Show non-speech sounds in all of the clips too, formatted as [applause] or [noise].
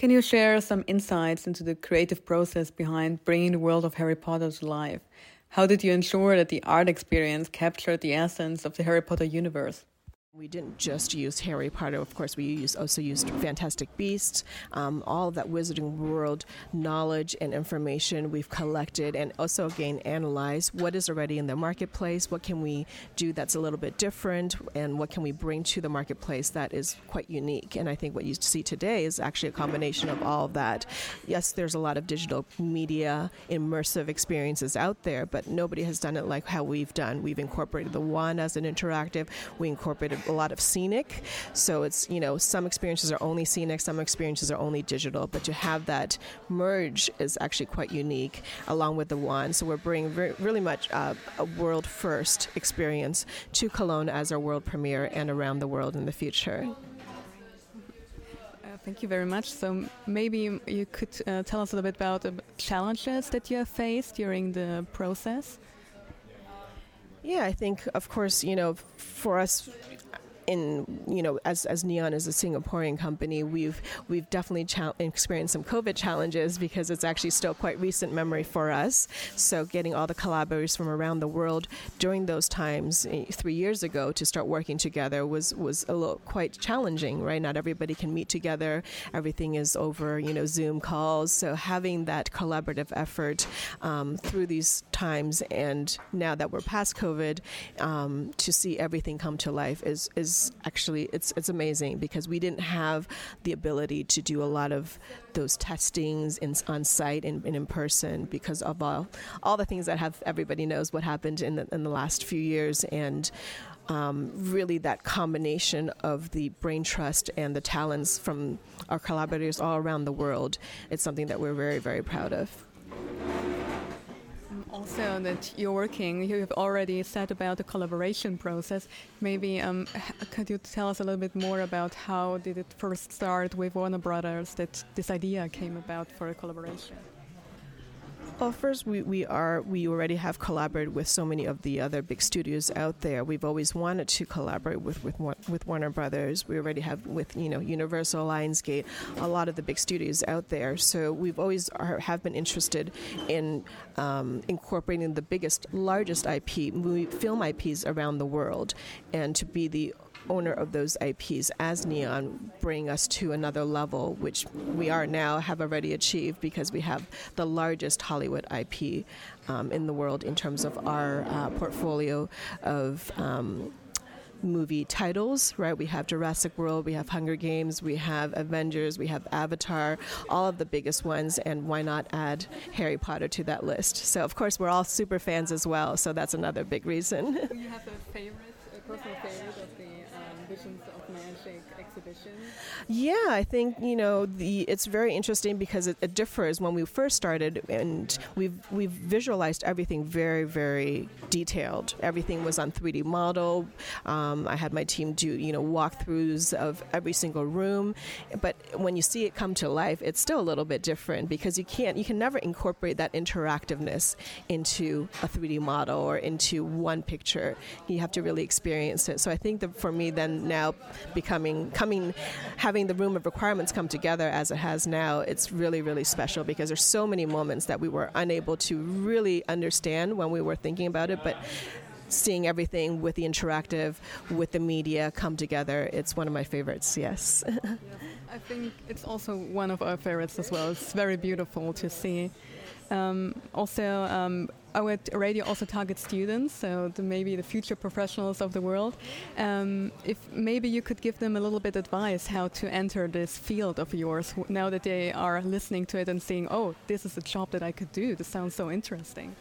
Can you share some insights into the creative process behind bringing the world of Harry Potter to life? How did you ensure that the art experience captured the essence of the Harry Potter universe? We didn't just use Harry Potter, of course, we used, also used Fantastic Beasts, um, all of that Wizarding World knowledge and information we've collected, and also again analyzed what is already in the marketplace, what can we do that's a little bit different, and what can we bring to the marketplace that is quite unique. And I think what you see today is actually a combination of all of that. Yes, there's a lot of digital media, immersive experiences out there, but nobody has done it like how we've done. We've incorporated the one as an interactive, we incorporated a lot of scenic. So it's, you know, some experiences are only scenic, some experiences are only digital, but to have that merge is actually quite unique along with the wand. So we're bringing very, really much uh, a world first experience to Cologne as our world premiere and around the world in the future. Uh, thank you very much. So maybe you could uh, tell us a little bit about the challenges that you have faced during the process. Yeah, I think, of course, you know, for us, in you know as as Neon is a Singaporean company, we've we've definitely cha- experienced some COVID challenges because it's actually still quite recent memory for us. So getting all the collaborators from around the world during those times eh, three years ago to start working together was was a little quite challenging, right? Not everybody can meet together. Everything is over you know Zoom calls. So having that collaborative effort um, through these times and now that we're past COVID, um, to see everything come to life is is actually it's it's amazing because we didn't have the ability to do a lot of those testings in, on site and, and, in person because of all all the things that have everybody knows what happened in the, in the last few years. And um, really that combination of the brain trust and the talents from our collaborators all around the world it's something that we're very very proud of also that you're working, you have already said about the collaboration process. Maybe um, could you tell us a little bit more about how did it first start with Warner Brothers that this idea came about for a collaboration? Well, first, we, we are we already have collaborated with so many of the other big studios out there. We've always wanted to collaborate with with with Warner Brothers. We already have with you know Universal, Lionsgate, a lot of the big studios out there. So we've always are, have been interested in um, incorporating the biggest, largest IP movie, film IPs around the world, and to be the owner of those IPs as Neon bring us to another level, which we are now have already achieved because we have the largest Hollywood IP um, in the world in terms of our uh, portfolio of. Um, movie titles, right? We have Jurassic World, we have Hunger Games, we have Avengers, we have Avatar, all of the biggest ones, and why not add Harry Potter to that list? So, of course, we're all super fans as well, so that's another big reason. Do you have a favorite, a personal favorite of the Visions exhibition? Yeah, I think you know the it's very interesting because it, it, differs when we first started, and we've we've visualized everything very very detailed. Everything was on 3D model. Um, I had my team do you know walkthroughs of every single room, but when you see it come to life, it's still a little bit different because you can't you can never incorporate that interactiveness into a 3D model or into one picture. You have to really experience it. So I think that for me then now becoming coming having the room of requirements come together as it has now it's really really special because there's so many moments that we were unable to really understand when we were thinking about it but seeing everything with the interactive with the media come together it's one of my favorites yes. [laughs] I think it's also one of our favorites as well. It's very beautiful to see. Um, also, um, our radio also targets students, so the, maybe the future professionals of the world. Um, if maybe you could give them a little bit advice how to enter this field of yours now that they are listening to it and seeing, oh, this is a job that I could do. This sounds so interesting.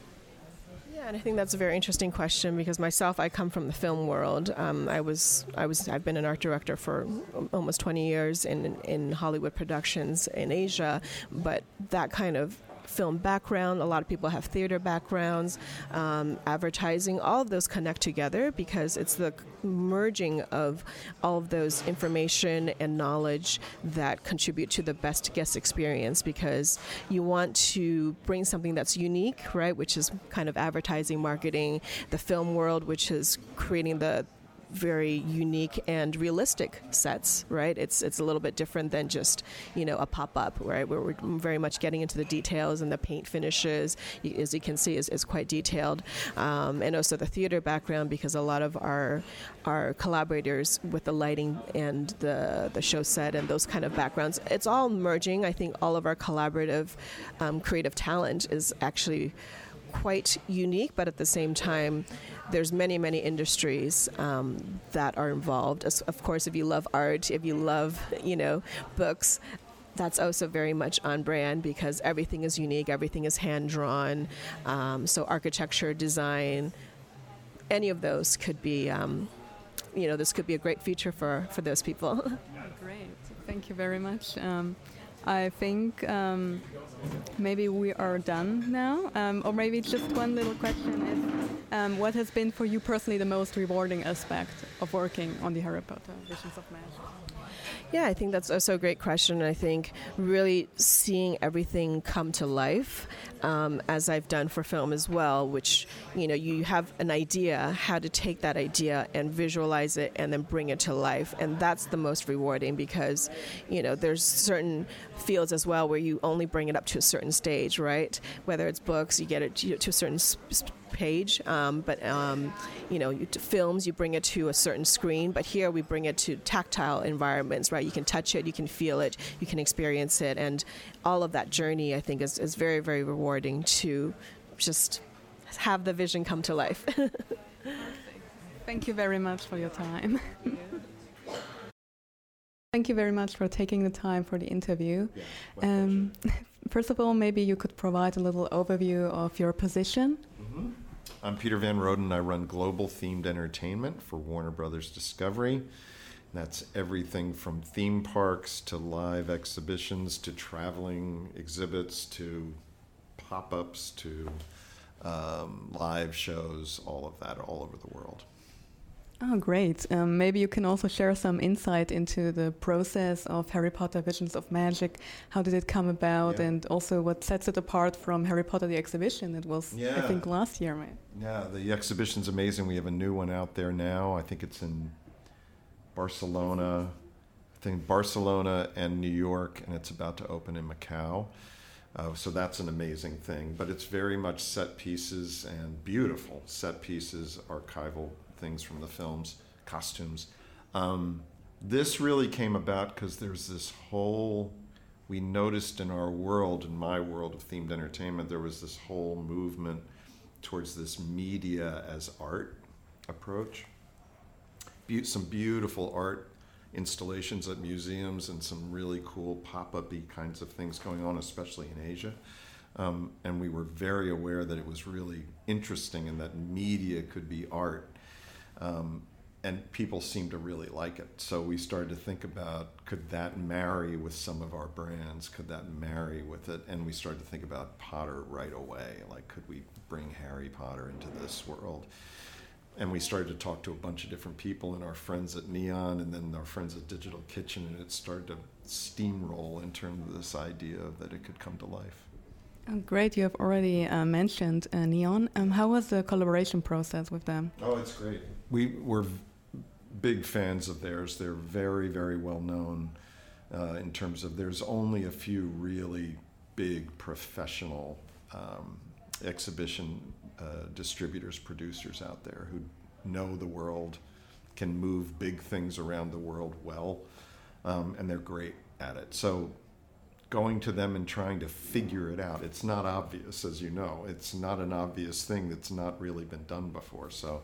Yeah, and I think that's a very interesting question because myself, I come from the film world. Um, I was, I was, I've been an art director for almost 20 years in in Hollywood productions in Asia, but that kind of film background. A lot of people have theater backgrounds, um, advertising. All of those connect together because it's the merging of all of those information and knowledge that contribute to the best guest experience because you want to bring something that's unique, right? Which is kind of advertising, marketing, the film world, which is creating the very unique and realistic sets, right? It's it's a little bit different than just you know a pop up, right? Where we're very much getting into the details and the paint finishes, as you can see, is, is quite detailed, um, and also the theater background because a lot of our our collaborators with the lighting and the the show set and those kind of backgrounds, it's all merging. I think all of our collaborative um, creative talent is actually quite unique, but at the same time, there's many, many industries um, that are involved. Of course, if you love art, if you love, you know, books, that's also very much on brand because everything is unique, everything is hand drawn. Um, so architecture, design, any of those could be, um, you know, this could be a great feature for for those people. [laughs] great, thank you very much. Um, I think um, maybe we are done now, um, or maybe just one little question is, um, what has been for you personally the most rewarding aspect of working on the Harry Potter Visions of Magic? Yeah, I think that's also a great question. I think really seeing everything come to life, um, as I've done for film as well, which, you know, you have an idea how to take that idea and visualize it and then bring it to life. And that's the most rewarding because, you know, there's certain fields as well where you only bring it up to a certain stage, right? Whether it's books, you get it to a certain page, um, but um, you know, you, films you bring it to a certain screen, but here we bring it to tactile environments, right? You can touch it, you can feel it, you can experience it, and all of that journey, I think, is, is very, very rewarding to just have the vision come to life. [laughs] Thank you very much for your time. Thank you very much for taking the time for the interview. Yeah, um, [laughs] first of all, maybe you could provide a little overview of your position. I'm Peter Van Roden. I run global themed entertainment for Warner Brothers Discovery. That's everything from theme parks to live exhibitions to traveling exhibits to pop ups to um, live shows, all of that all over the world. Oh, great. Um, maybe you can also share some insight into the process of Harry Potter Visions of Magic. How did it come about? Yeah. And also what sets it apart from Harry Potter the exhibition? It was, yeah. I think, last year, right? Yeah, the exhibition's amazing. We have a new one out there now. I think it's in Barcelona. I think Barcelona and New York, and it's about to open in Macau. Uh, so that's an amazing thing. But it's very much set pieces and beautiful set pieces, archival things from the films, costumes. Um, this really came about because there's this whole, we noticed in our world, in my world of themed entertainment, there was this whole movement towards this media as art approach. Be- some beautiful art installations at museums and some really cool pop-up kinds of things going on, especially in Asia. Um, and we were very aware that it was really interesting and that media could be art. Um, and people seemed to really like it. So we started to think about could that marry with some of our brands? Could that marry with it? And we started to think about Potter right away. Like, could we bring Harry Potter into this world? And we started to talk to a bunch of different people and our friends at Neon and then our friends at Digital Kitchen, and it started to steamroll in terms of this idea that it could come to life. Oh, great, you have already uh, mentioned uh, Neon. Um, how was the collaboration process with them? Oh, it's great we were big fans of theirs. They're very, very well known uh, in terms of there's only a few really big professional um, exhibition uh, distributors, producers out there who know the world, can move big things around the world well, um, and they're great at it. So going to them and trying to figure it out. It's not obvious, as you know. It's not an obvious thing that's not really been done before. So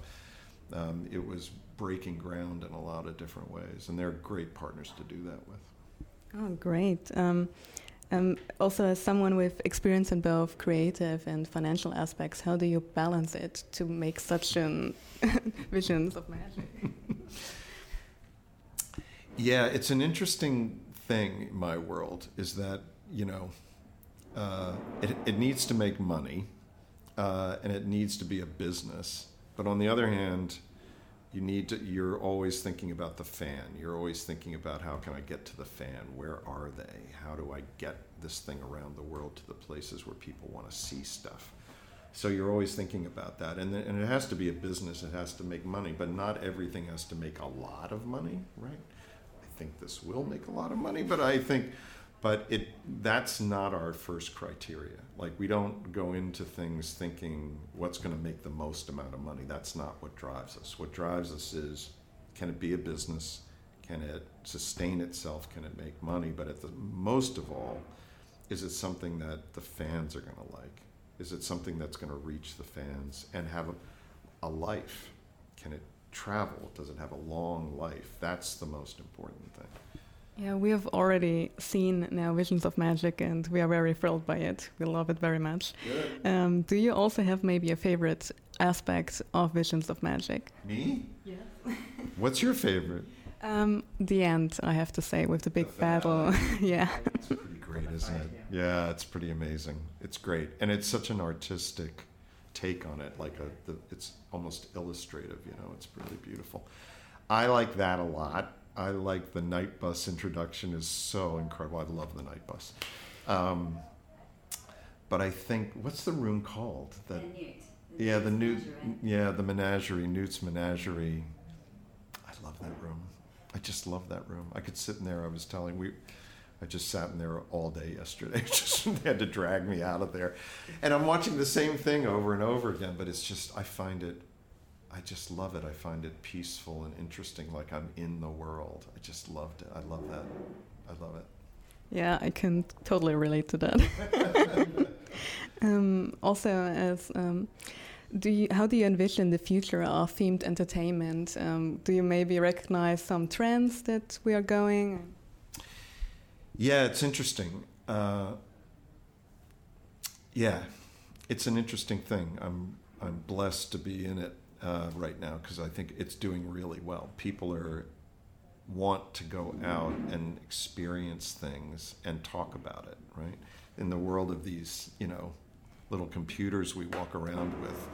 um, it was breaking ground in a lot of different ways, and they're great partners to do that with. Oh, great. Um, um, also, as someone with experience in both creative and financial aspects, how do you balance it to make such an [laughs] visions of magic? [laughs] yeah, it's an interesting thing in my world is that, you know, uh, it, it needs to make money uh, and it needs to be a business but on the other hand, you need to you're always thinking about the fan. You're always thinking about how can I get to the fan? Where are they? How do I get this thing around the world to the places where people want to see stuff? So you're always thinking about that, and and it has to be a business. It has to make money, but not everything has to make a lot of money, right? Think this will make a lot of money, but I think, but it that's not our first criteria. Like we don't go into things thinking what's going to make the most amount of money. That's not what drives us. What drives us is can it be a business? Can it sustain itself? Can it make money? But at the most of all, is it something that the fans are going to like? Is it something that's going to reach the fans and have a, a life? Can it travel? Does it have a long life? That's the most important thing. Yeah, we have already seen now Visions of Magic, and we are very thrilled by it. We love it very much. Um, do you also have maybe a favorite aspect of Visions of Magic? Me? Yes. [laughs] What's your favorite? Um, the end, I have to say, with the big The battle. [laughs] yeah. It's pretty great, isn't it? [laughs] Yeah, it's pretty amazing. It's great, and it's such an artistic take on it. Like a, the, it's almost illustrative. You know, it's really beautiful. I like that a lot. I like the Knight Bus introduction is so incredible. I love the Knight Bus. Um, but I think what's the room called? That yeah, the Newt. Yeah, the menagerie, Newt's menagerie. I love that room. I just love that room. I could sit in there. I was telling we, I just sat in there all day yesterday. [laughs] just they had to drag me out of there, and I'm watching the same thing over and over again. But it's just I find it, I just love it. I find it peaceful and interesting. Like I'm in the world. I just loved it. I love that. I love it. Yeah, I can totally relate to that. [laughs] um, also, as um, do you, how do you envision the future of themed entertainment? Um, do you maybe recognize some trends that we are going? Yeah, it's interesting. Uh, yeah, it's an interesting thing. I'm I'm blessed to be in it uh, right now because I think it's doing really well. People are want to go out and experience things and talk about it. Right in the world of these, you know, little computers we walk around with,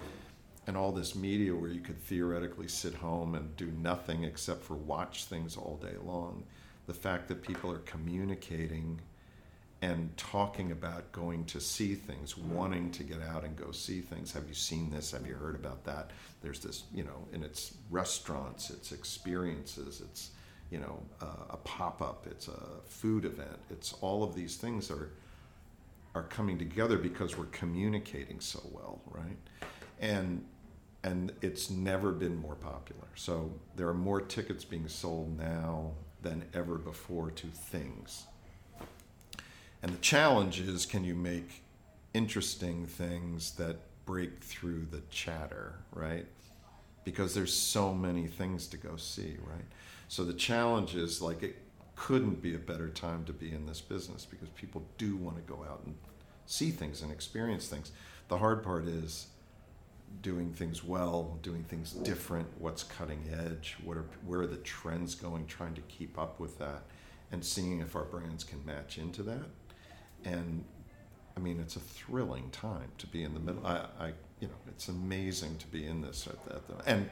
and all this media where you could theoretically sit home and do nothing except for watch things all day long. The fact that people are communicating and talking about going to see things, wanting to get out and go see things. Have you seen this? Have you heard about that? There's this, you know, and it's restaurants, it's experiences, it's, you know, uh, a pop up, it's a food event. It's all of these things are are coming together because we're communicating so well, right? And and it's never been more popular. So there are more tickets being sold now than ever before to things. And the challenge is can you make interesting things that break through the chatter, right? Because there's so many things to go see, right? So the challenge is like it couldn't be a better time to be in this business because people do want to go out and see things and experience things. The hard part is doing things well, doing things different, what's cutting edge, what are where are the trends going, trying to keep up with that, and seeing if our brands can match into that. And I mean, it's a thrilling time to be in the middle. I, I you know, it's amazing to be in this at that, and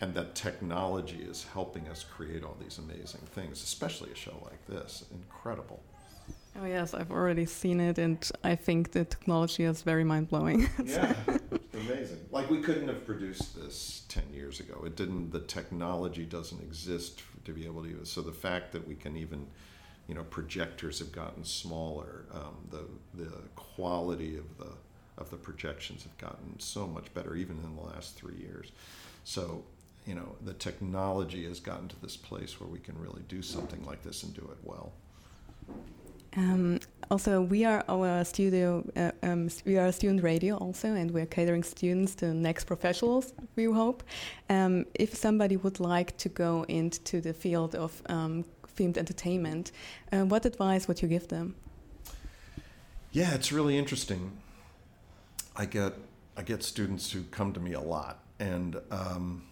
and that technology is helping us create all these amazing things, especially a show like this. Incredible. Oh yes, I've already seen it, and I think the technology is very mind blowing. [laughs] yeah, amazing. Like we couldn't have produced this ten years ago. It didn't. The technology doesn't exist to be able to use. So the fact that we can even, you know, projectors have gotten smaller. Um, the the quality of the of the projections have gotten so much better, even in the last three years. So you know, the technology has gotten to this place where we can really do something like this and do it well. Um, also, we are our studio. Uh, um, we are a student radio also, and we're catering students to next professionals. We hope. Um, if somebody would like to go into the field of um, themed entertainment, uh, what advice would you give them? Yeah, it's really interesting. I get I get students who come to me a lot, and um,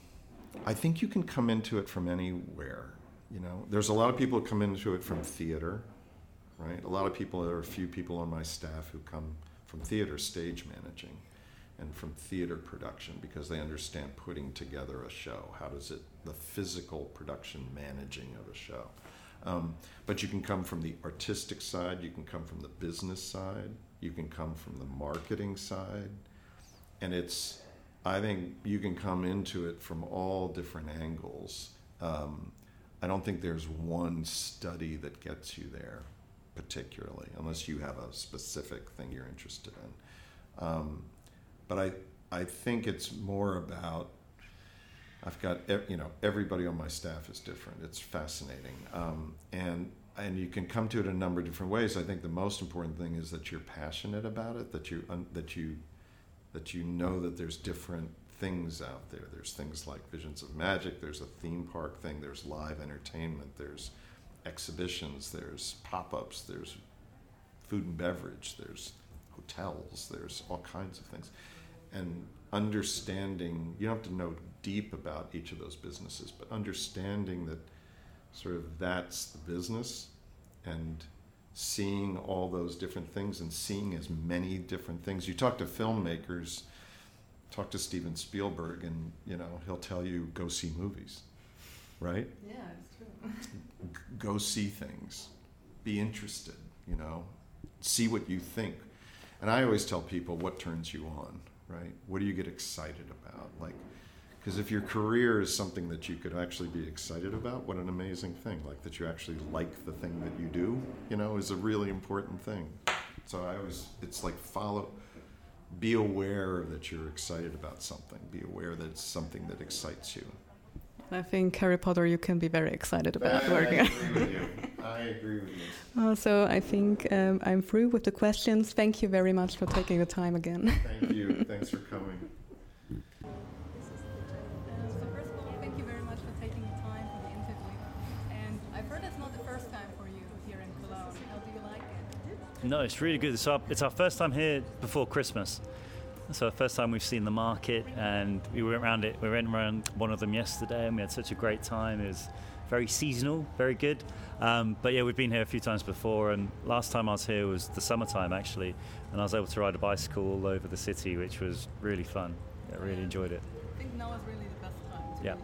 I think you can come into it from anywhere. You know, there's a lot of people who come into it from theater right? A lot of people, there are a few people on my staff who come from theater stage managing and from theater production because they understand putting together a show. How does it, the physical production managing of a show. Um, but you can come from the artistic side, you can come from the business side, you can come from the marketing side. and it's I think you can come into it from all different angles. Um, I don't think there's one study that gets you there, particularly, unless you have a specific thing you're interested in. Um, but I, I think it's more about. I've got you know everybody on my staff is different. It's fascinating, um, and and you can come to it a number of different ways. I think the most important thing is that you're passionate about it. That you that you that you know that there's different things out there. There's things like Visions of Magic, there's a theme park thing, there's live entertainment, there's exhibitions, there's pop ups, there's food and beverage, there's hotels, there's all kinds of things. And understanding, you don't have to know deep about each of those businesses, but understanding that sort of that's the business and seeing all those different things and seeing as many different things. You talk to filmmakers, talk to Steven Spielberg, and you know he'll tell you go see movies, right? Yeah. Go see things, be interested. You know, see what you think. And I always tell people what turns you on, right? What do you get excited about? Like because if your career is something that you could actually be excited about, what an amazing thing. Like that you actually like the thing that you do, you know, is a really important thing. So I always, it's like follow, be aware that you're excited about something. Be aware that it's something that excites you. I think Harry Potter, you can be very excited about I, working. I agree with you. I agree with you. [laughs] Uh, so I think um, I'm through with the questions. Thank you very much for taking the time again. Thank [laughs] you. Thanks for coming. No, it's really good. It's our, it's our first time here before Christmas. So the first time we've seen the market, and we went around it. We went around one of them yesterday, and we had such a great time. It was very seasonal, very good. Um, but yeah, we've been here a few times before, and last time I was here was the summertime actually, and I was able to ride a bicycle all over the city, which was really fun. I really enjoyed it. I think now is really the best time. yeah.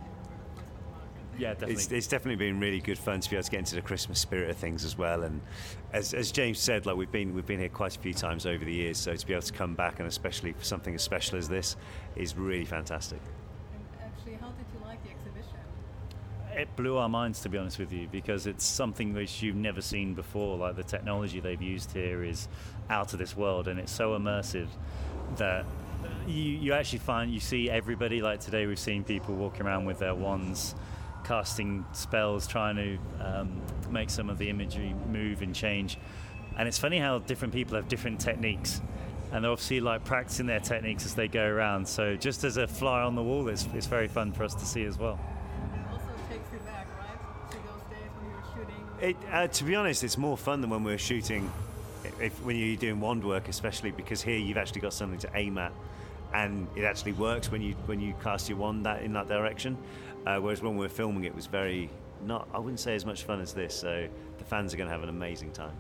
Yeah, definitely. It's, it's, definitely been really good fun to be able to get into the Christmas spirit of things as well. And as, as James said, like we've been we've been here quite a few times over the years, so to be able to come back and especially for something as special as this is really fantastic. And actually, how did you like the exhibition? It blew our minds, to be honest with you, because it's something which you've never seen before. Like the technology they've used here is out of this world, and it's so immersive that you, you actually find you see everybody. Like today, we've seen people walking around with their wands casting spells, trying to um, make some of the imagery move and change. And it's funny how different people have different techniques, and they're obviously like practicing their techniques as they go around. So just as a fly on the wall, it's, it's very fun for us to see as well. It also takes you back, right, to when you were shooting. Uh, to be honest, it's more fun than when we were shooting. If, when you're doing wand work, especially because here you've actually got something to aim at, and it actually works when you when you cast your wand that in that direction. Uh, whereas when we were filming, it was very not. I wouldn't say as much fun as this. So the fans are going to have an amazing time.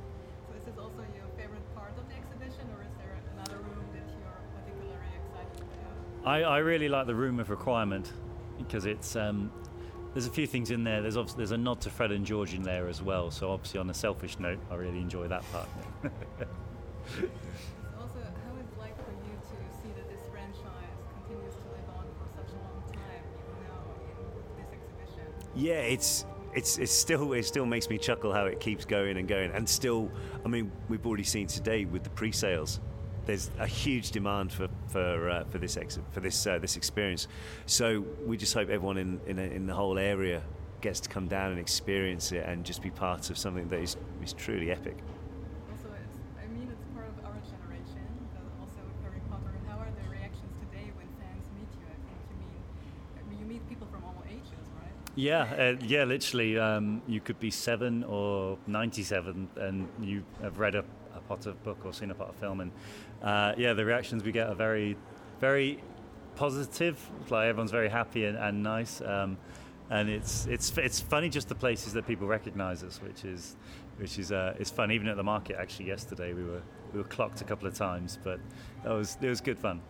So is this also your favorite part of the exhibition, or is there another room that you're particularly excited about? I, I really like the room of requirement because it's. Um, there's a few things in there. There's there's a nod to Fred and George in there as well. So obviously, on a selfish note, I really enjoy that part. [laughs] yeah, it's it's it's still it still makes me chuckle how it keeps going and going, and still, I mean, we've already seen today with the pre-sales. There's a huge demand for for uh, for this ex- for this uh, this experience, so we just hope everyone in in, in the whole area gets to come down and experience it and just be part of something that is is truly epic. Yeah, uh, yeah, literally. Um, you could be seven or 97 and you have read a, a Potter book or seen a Potter film. And uh, yeah, the reactions we get are very, very positive. Like everyone's very happy and, and nice. Um, and it's, it's, it's funny just the places that people recognize us, which is, which is, uh, is fun. Even at the market, actually, yesterday we were, we were clocked a couple of times, but that was, it was good fun.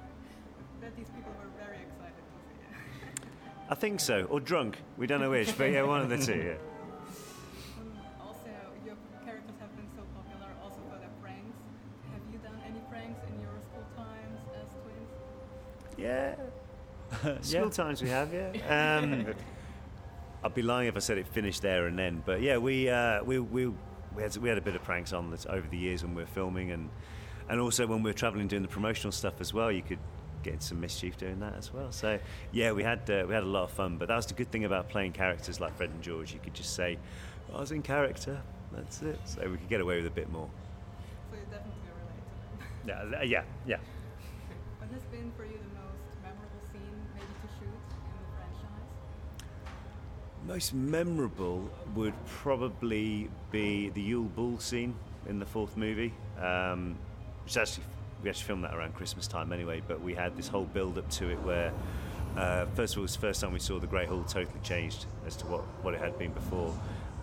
I think so, or drunk. We don't know which, but yeah, one of the two. Yeah. also, your characters have been so popular also for their pranks. Have you done any pranks in your school times as twins? Yeah. [laughs] yeah. Times we have, yeah. Um, [laughs] I'd be lying if I said it finished there and then. But yeah, we uh, we we we had we had a bit of pranks on this over the years when we were filming, and and also when we were traveling doing the promotional stuff as well. You could get into some mischief doing that as well. So yeah, we had uh, we had a lot of fun. But that was the good thing about playing characters like Fred and George. You could just say, "I was in character." That's it. So we could get away with a bit more. So you definitely relate to them. [laughs] Yeah, yeah, yeah. What has been for you the most memorable scene maybe to shoot in the franchise? Most memorable would probably be the Yule Ball scene in the fourth movie. Um, which actually we actually filmed that around Christmas time anyway. But we had this whole build up to it where, uh, first of all, it was the first time we saw the Great Hall totally changed as to what, what it had been before.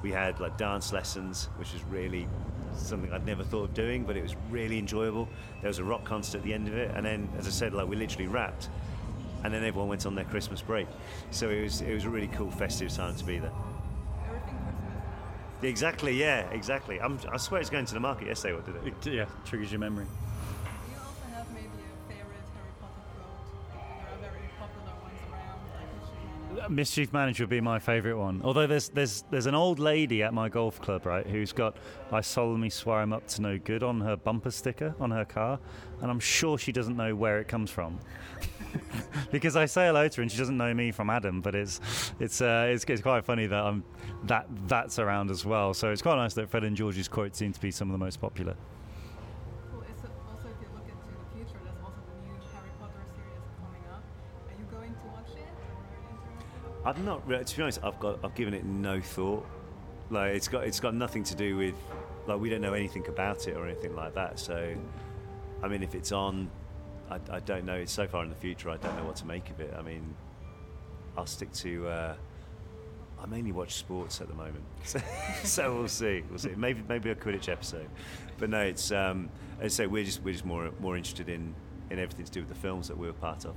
We had like dance lessons, which was really something I'd never thought of doing, but it was really enjoyable. There was a rock concert at the end of it, and then, as I said, like we literally wrapped, and then everyone went on their Christmas break. So it was it was a really cool festive time to be there. Everything Christmas. Exactly, yeah, exactly. I'm, I swear it's going to the market yesterday. What did it? It, yeah, triggers your memory. Mischief Managed would be my favourite one. Although there's there's there's an old lady at my golf club, right, who's got "I solemnly swear I'm up to no good" on her bumper sticker on her car, and I'm sure she doesn't know where it comes from. [laughs] because I say hello to her and she doesn't know me from Adam, but it's it's uh, it's, it's quite funny that I'm that that's around as well. So it's quite nice that Fred and George's quotes seem to be some of the most popular. I've not. re- To be honest, I've got. I've given it no thought. Like it's got. It's got nothing to do with. Like we don't know anything about it or anything like that. So, I mean, if it's on, I, I don't know. It's so far in the future. I don't know what to make of it. I mean, I'll stick to. Uh, I mainly watch sports at the moment, [laughs] so, so we'll see. We'll see. Maybe maybe a Quidditch episode, but no. It's um, as I say, we're just we're just more more interested in in everything to do with the films that we were part of.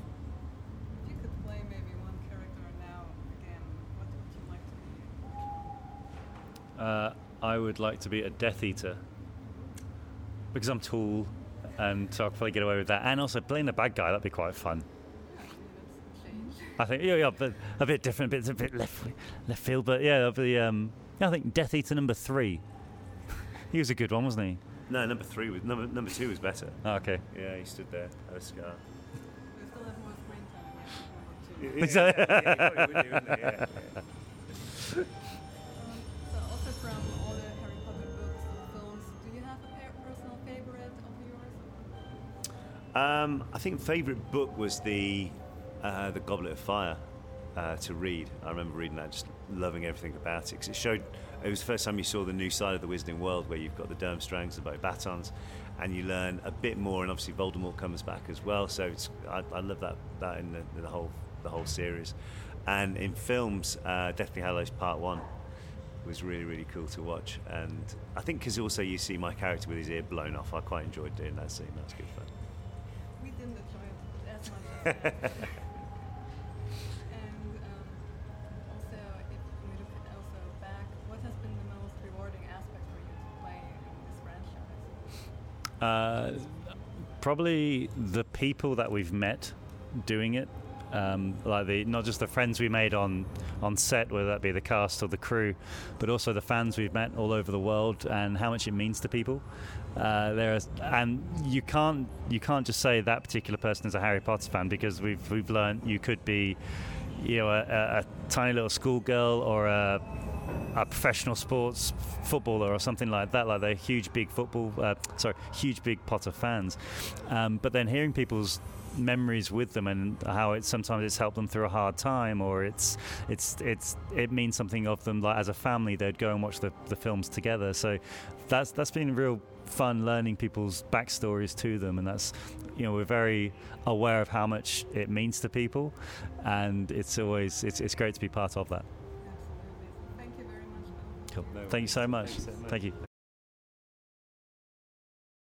If you could play maybe one character now again, what would you like to be? Uh, I would like to be a Death Eater because I'm tall, and so I'll probably get away with that. And also playing the bad guy that'd be quite fun. Yeah, maybe that's a change. I think yeah, yeah, but a bit different, a bit, a bit left left field, but yeah, that'll be. Um, yeah, I think Death Eater number three. [laughs] he was a good one, wasn't he? No, number three was number number two was better. Oh, okay. Yeah, he stood there, had a scar. We [laughs] Um, I think favourite book was the uh, the Goblet of Fire uh, to read. I remember reading that, just loving everything about it because it showed. It was the first time you saw the new side of the Wizarding World, where you've got the Durmstrangs, the Batons, and you learn a bit more. And obviously Voldemort comes back as well. So it's, I, I love that that in the, the whole the whole series. And in films, uh, Deathly Hallows Part One was really really cool to watch. And I think because also you see my character with his ear blown off, I quite enjoyed doing that scene. That was good fun. And also, if we look at also back, what has been the most rewarding aspect for you to play in this franchise? Uh, probably the people that we've met doing it. Um, like the not just the friends we made on on set, whether that be the cast or the crew, but also the fans we've met all over the world and how much it means to people. Uh, there is, and you can't you can't just say that particular person is a Harry Potter fan because we've we've learned you could be, you know, a, a, a tiny little schoolgirl or a a professional sports footballer or something like that, like they're huge, big football, uh, sorry, huge, big Potter fans. Um, but then hearing people's memories with them and how it sometimes it's helped them through a hard time or it's it's it's it means something of them like as a family they'd go and watch the, the films together so that's that's been real fun learning people's backstories to them and that's you know we're very aware of how much it means to people and it's always it's, it's great to be part of that Absolutely. Thank you very much. Cool No thank you so much Thank you so much. thank you